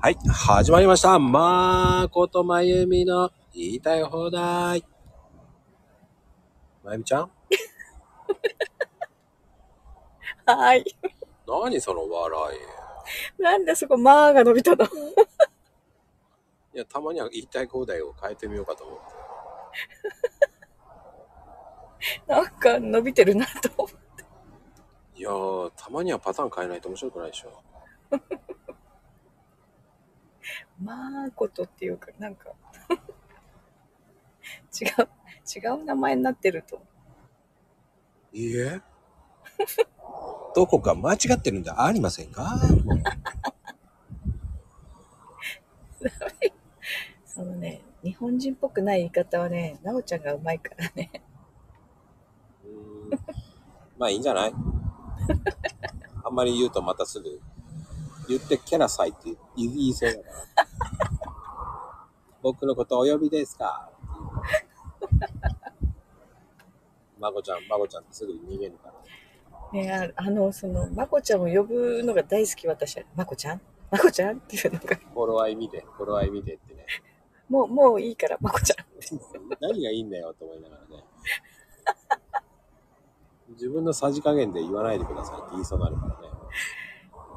はい、始まりました。まーことまゆみの言いたい放題。まゆみちゃん？はい。何その笑なんでそこ、まーが伸びたの？い。いや、たまには言いたい放題を変えてみようかと思って。なんか伸びてるなと思って。いやー、たまにはパターン変えないと面白くないでしょ。まーことっていうか、なんか、違う、違う名前になってると。いいえ。どこか間違ってるんじゃありませんか？も うそのね、日本人っぽくない言い方はね、なおちゃんがうまいからね。うーんまあいいんじゃない？あんまり言うとまたすぐ言ってキャラさいって言いそうだから。僕のことお呼びですか？まこちゃん、まこちゃんってすぐに逃げるから。ねああの、その、まこちゃんを呼ぶのが大好き、私は。まこちゃん？まこちゃんっていうのが、フォロワー見て、フォロワー見てってね。もう、もういいから、まこちゃん。何がいいんだよと思いながらね。自分のさじ加減で言わないでくださいって言いそうになるからね。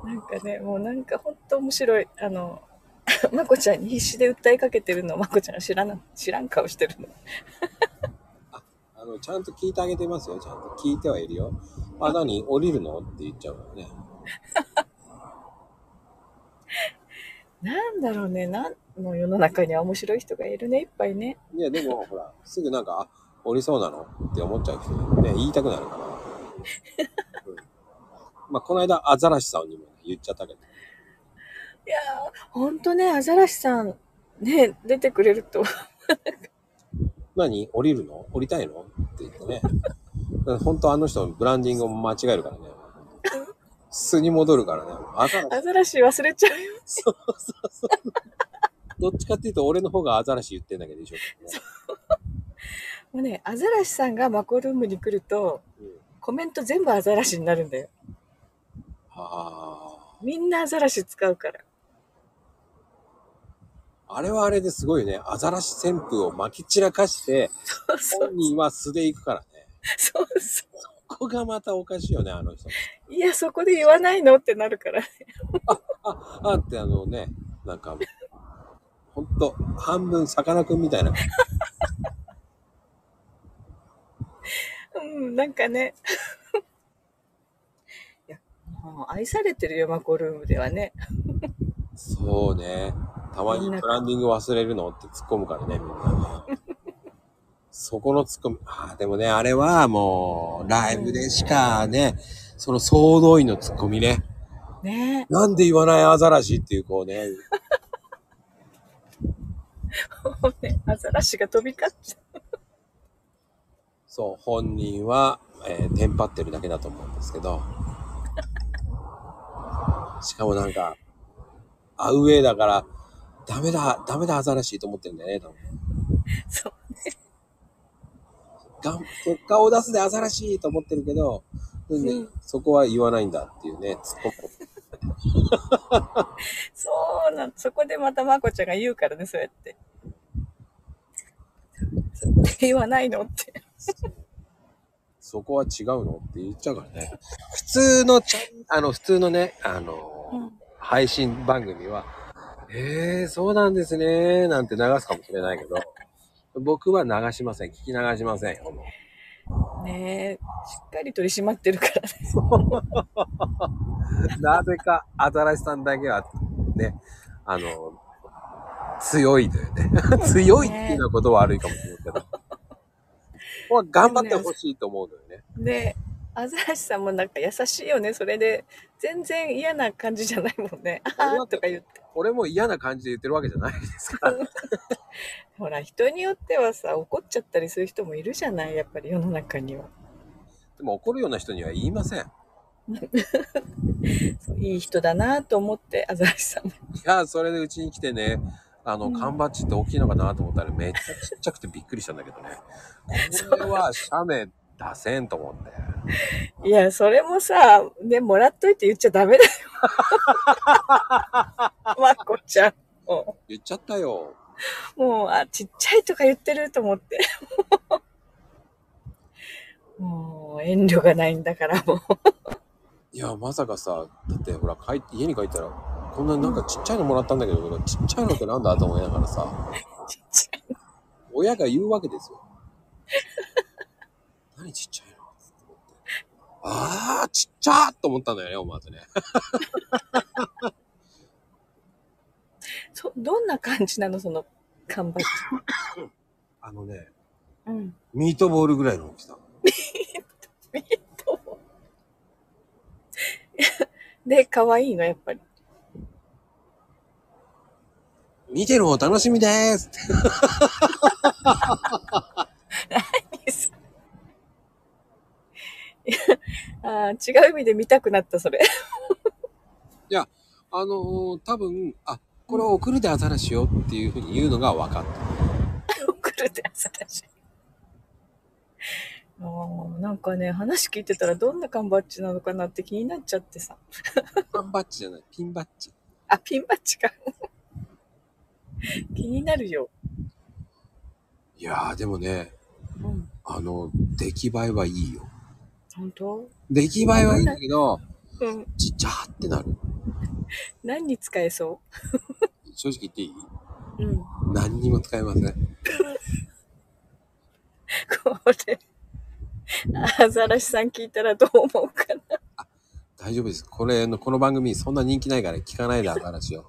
なんかね、もうなんかほんと面白い。あの、まこちゃんに必死で訴えかけてるのをまこちゃんが知らな、知らん顔してるの。あの、ちゃんと聞いてあげてますよ。ちゃんと聞いてはいるよ。あ、何降りるの？って言っちゃうからね。なんだろうね、なんの世の中には面白い人がいるね、いっぱいね。いや、でも、ほら、すぐなんか、あ、降りそうなの？って思っちゃう人ね、言いたくなるから。うんまあ、この間、アザラシさんにも言っちゃったけど。いやー、ほんとね、アザラシさん、ね、出てくれると。何？降りるの？降りたいの？って言ってね。本当あの人、ブランディングを間違えるからね。素に戻るからね。アザラシ。アザラシ忘れちゃうよ。そうそうそう。どっちかっていうと、俺の方がアザラシ言ってんだけど、一緒もうね、アザラシさんがマコルームに来ると、うん。コメント全部アザラシになるんだよ。あみんなアザラシ使うから。あ。あれはあれですごいね。アザラシ旋風を撒き散らかして、そうそう本人は素で行くからね。そうそここがまたおかしいよね、あの人。う。いや、そこで言わないのってなるから。あ、あってあのね、なんか、ほんと、半分さかなクンみたいな。うん、なんかね。愛されてるよ、マコルームではね。そうね。たまにブランディング忘れるのって突っ込むからね、みんなね。そこの突っ込み、ああ、でもね、あれはもう、ライブでしかね、その総動員の突っ込みね。ねなんで言わないアザラシっていう、こうね、も うね、アザラシが飛び交っちゃそう、本人は、えーテンパってるだけだと思うんですけど。しかもなんか、アウェイだから、ダメだ、ダメだ、アザラシと思ってるんだよね、多分。う。そう。がん結果を出すでアザラシと思ってるけど、うんうんそこは言わないんだっていうね、突っ込む。そうなの。そこでまたまこちゃんが言うからね、そうやって。そこで言わないのって。そこは違うの？って言っちゃうからね。普通のちゃん、あの、普通のね、あの、うん。配信番組は、えー、そうなんですね、なんて流すかもしれないけど、僕は流しません。聞き流しませんよ。ねえ、しっかり取り締まってるからね。なぜか、アザラシさんだけは、ね、あの、強いというね。強いっていうのはことは悪いかもしれないけど。ここは頑張ってほしいと思うのよね。で、アザラシさんもなんか優しいよね。それで、全然嫌な感じじゃないもんね。あーとか言って。俺も嫌な感じで言ってるわけじゃないですから。ほら、人によってはさ、怒っちゃったりする人もいるじゃない？やっぱり世の中には。でも怒るような人には言いません。いいい人だなと思って、アザラシさんも。や、それでうちに来てね、あの、うん缶バッジって大きいのかなと思ったらめっちゃちっちゃくてびっくりしたんだけどね。これは写メ出せんと思って。いや、それもさ、ね、もらっといて言っちゃダメだよ。まこちゃん。も言っちゃったよ。う、もう、あ、ちっちゃいとか言ってると思って。もう、遠慮がないんだから、もう。いや、まさかさ、だってほら、帰って家に帰ったら、こんななんかちっちゃいのもらったんだけど、ちっちゃいのってなんだと思いながらさ、ちっちゃい。親が言うわけですよ。何ちっちゃいの？って思ってあー、ちっちゃーと思ったんだよね、思わずね。そ、どんな感じなのその、缶バッ あのね、ジ。うん。ミートボールぐらいの大きさ。で、可愛いの、やっぱり。見てる方楽しみでーす っていやあー違う意味で見たくなった、それ。あのー、多分、あ、これを送るでアザラシよっていうふうに言うのが分かった。送るって朝だし。あーなんかね、話聞いてたらどんな缶バッジなのかなって気になっちゃってさ。缶バッジじゃない、ピンバッジ。あ、ピンバッジか。気になるよ。いやー、でもね、うん。あの、出来栄えはいいよ。本当？出来栄えはいいんだけど、うん。ちっちゃーってなる。何に使えそ正直言っていい？ううん。何にも使えません。これ、アザラシさん聞いたらどう思うかな？大丈夫です。これの、この番組そんな人気ないから聞かないでアザラシを。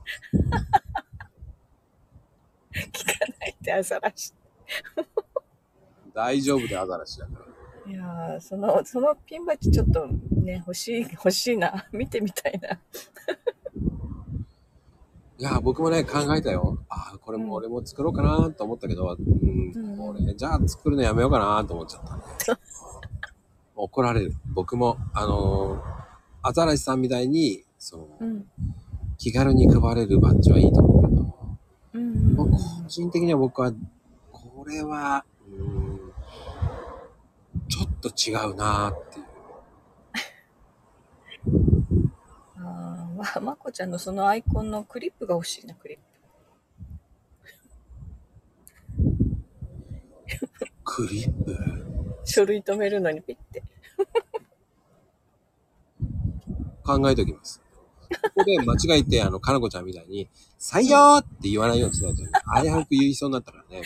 聞かないでアザラシ。大丈夫でアザラシだから。いやー、その、そのピンバッジちょっとね、欲しい、欲しいな。見てみたいな。いやー、僕もね、考えたよ。ああ、これも俺も作ろうかなと思ったけど、うん、うんこれ、じゃあ作るのやめようかなと思っちゃったね。怒られる。僕も、あのー、アザラシさんみたいに、その、うん。気軽に配れるバッジはいいと思う個人的には僕は、これは、うん、ちょっと違うなっていう。あーま、まこちゃんのそのアイコンのクリップが欲しいな、クリップ。クリップ？書類止めるのにピッて。考えておきます。ここで間違えて、あの、かなこちゃんみたいに、採用って言わないようにしないと、危うく言いそうになったからね。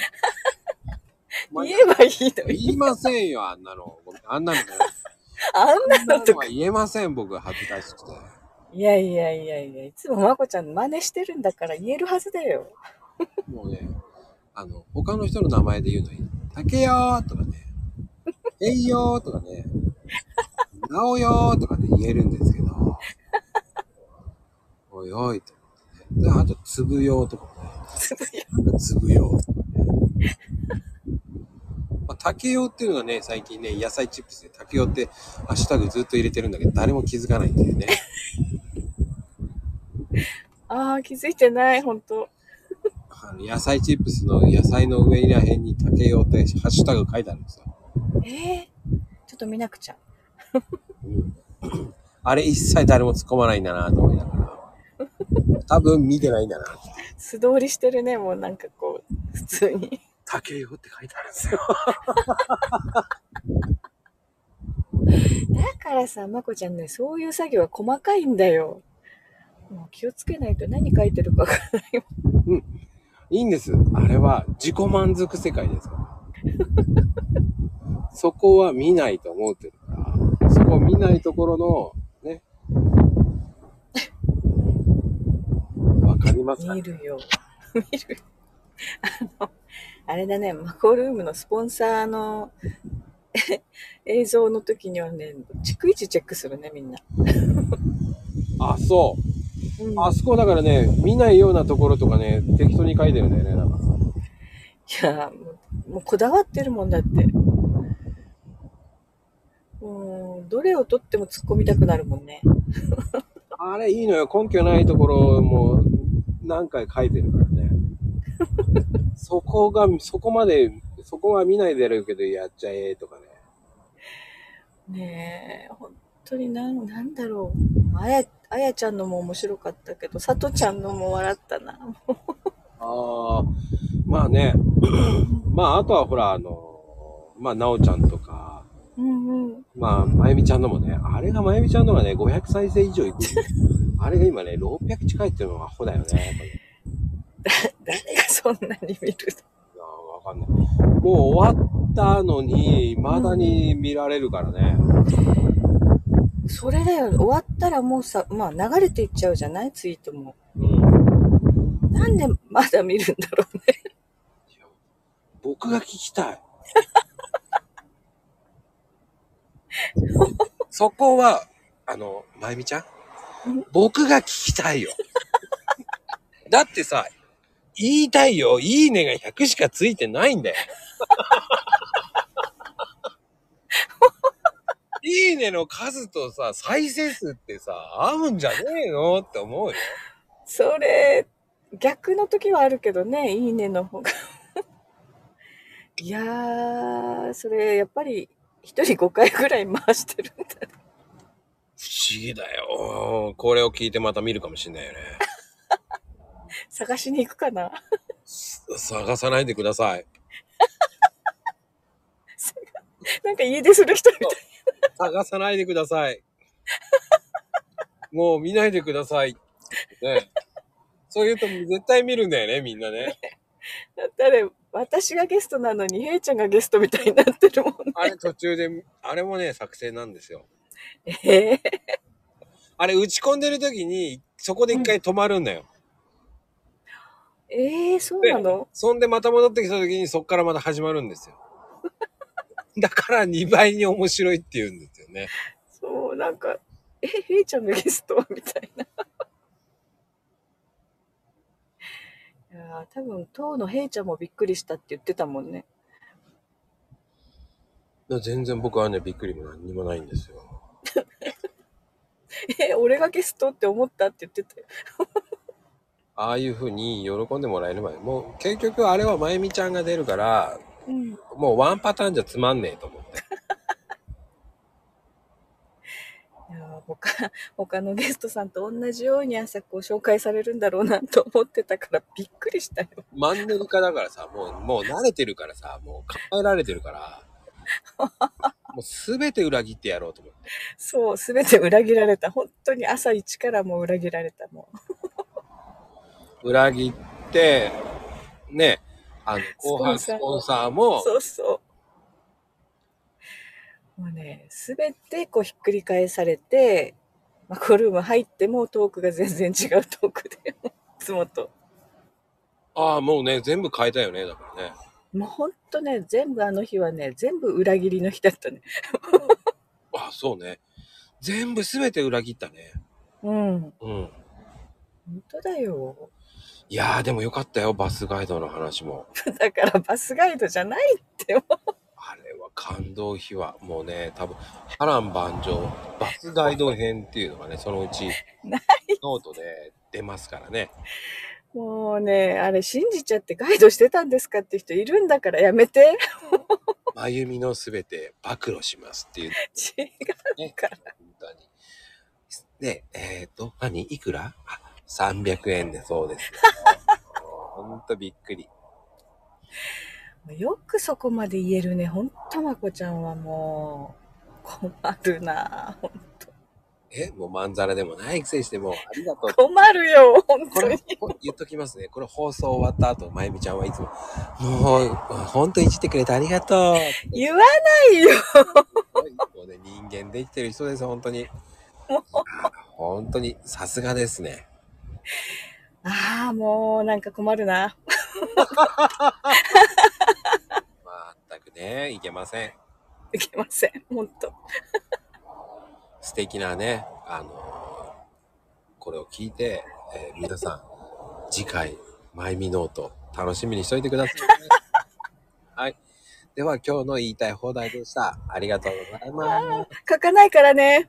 ま 言えばいいの言に。いませんよ、あんなの。あんなのね。あんあなんのとか。言えません、僕、恥ずかしくて。いやいやいやいや、いつもまこちゃん真似してるんだから言えるはずだよ。もうね、あの、他の人の名前で言うのに、竹よーとかね、えいよーとかね、なおよーとかね、言えるんですけど、おいおいと思ってね。で、あと、つぶよーとかもね、つぶやなんかつぶよーとかね。まあ、竹よーっていうのがね、最近ね、野菜チップスで竹よーってハッシュタグずっと入れてるんだけど、誰も気づかないっていうね。ああ、気づいてない、ほんと。あの野菜チップスの野菜の上ら辺に竹よーってハッシュタグ書いてあるんですよ。ええちょっと見なくちゃ。あれ一切誰も突っ込まないんだなと思いながら。多分見てないんだな。素通りしてるね、もうなんかこう、普通に。竹よって書いてあるんですよ。だからさ、まこちゃんね、そういう作業は細かいんだよ。もう気をつけないと何書いてるかわからないよ。いいんです。あれは自己満足世界ですから。そこは見ないと思ってるから。そこを見ないところの、ね。わかりますか見るよ。見る。あの、あれだね、マコルームのスポンサーの 映像の時にはね、逐一チェックするね、みんな。あ、そう。うん、あそこだからね、見ないようなところとかね、適当に書いてるんだよね、なんか。いや、もうもうこだわってるもんだって。もう、どれを取っても突っ込みたくなるもんね。あれいいのよ。根拠ないところも何回書いてるからね。そこが、そこまで、そこは見ないでやるけどやっちゃえとかね。ねえ、本当になん、なんだろう。あえ、ああやちゃんのも面白かったけど、さとちゃんのも笑ったな。ああ、まあね。まあ、あとはほら、あの、まあ、なおちゃんとか、うんうん。まあ、まゆみちゃんのもね、あれがまゆみちゃんのがね、500再生以上いく。あれが今ね、600近いっていうのがアホだよね。誰がそんなに見るいやわかんない。もう終わったのに、未だに見られるからね。のそれだよ。終わったらもうさ、まあ流れていっちゃうじゃない？ツイートも。うん。なんでまだ見るんだろうね。僕が聞きたい。そこは、あの、まゆみちゃん？僕が聞きたいよ。だってさ、言いたいよ。いいねが100しかついてないんだよ。いいねの数とさ、再生数ってさ、合うんじゃねえの？って思うよ。それ、逆の時はあるけどね、いいねの方が。いやー、それ、やっぱり、一人5回ぐらい回してるんだね。不思議だよ。これを聞いてまた見るかもしんないよね。探しに行くかな？探さないでください。なんか家出する人みたい。探さないでください。もう見ないでください。ね。そういうと絶対見るんだよね、みんなね。だったら、私がゲストなのに、ヘイちゃんがゲストみたいになってるもんね。あれ途中で、あれもね、作戦なんですよ。え えあれ打ち込んでる時に、そこで一回止まるんだよ。ええそうなの？そんでまた戻ってきた時にそっからまた始まるんですよ。だから2倍に面白いって言うんですよね。そう、なんか、え、ヘイちゃんがゲスト？みたいな。いやー多分、当のヘイちゃんもびっくりしたって言ってたもんね。全然僕はね、びっくりも何にもないんですよ。え、俺がゲストって思ったって言ってたよ。ああいう風に喜んでもらえればいい。もう結局あれはまゆみちゃんが出るから、うん。もうワンパターンじゃつまんねえと思って。いやー他、他のゲストさんと同じように朝こう紹介されるんだろうなと思ってたからびっくりしたよ。マンネリ化だからさ、もう、もう慣れてるからさ、もう考えられてるから、もうすべて裏切ってやろうと思って。そう、すべて裏切られた。本当に朝一からもう裏切られた。もう。裏切って、ね、あの、後半ススポンポンサーも、そうそう。もうね、すべてこうひっくり返されて、マコルーム入ってもトークが全然違うトークで、いつもと。ああ、もうね、全部変えたよね、だからね。もうほんとね、全部あの日はね、全部裏切りの日だったね。あ あ、そうね。全部すべて裏切ったね。うん。うん。本当だよ。いやー、でもよかったよ、バスガイドの話も。だからバスガイドじゃないって。あれは感動秘話。もうね、多分、波乱万丈、バスガイド編っていうのがね、そのうち、ノートで出ますからね。もうね、あれ信じちゃってガイドしてたんですかって人いるんだからやめて。まゆみのすべて暴露しますっていう違うね。から。本当に。で、えっ、ー、と、何？いくら？あ、300円でそうですよ。ほんとびっくり。よくそこまで言えるね。ほんとまこちゃんはもう、困るなほんと。え、もうまんざらでもないくせしてもう、ありがとう。困るよ、ほんことれに。、こ言っときますね。これ放送終わった後、まゆみちゃんはいつも、もう、ほんといじってくれてありがとう。言わないよ。もうね、人間できてる人です、本当に。本当に、さすがですね。ああ、もうなんか困るな。まったくね、いけません。いけません。ほんと。素敵なね、あのーこれを聞いて、えー皆さん、次回、マイミノート、楽しみにしといてください、ね。はい。では、今日の言いたい放題でした。ありがとうございます。書かないからね。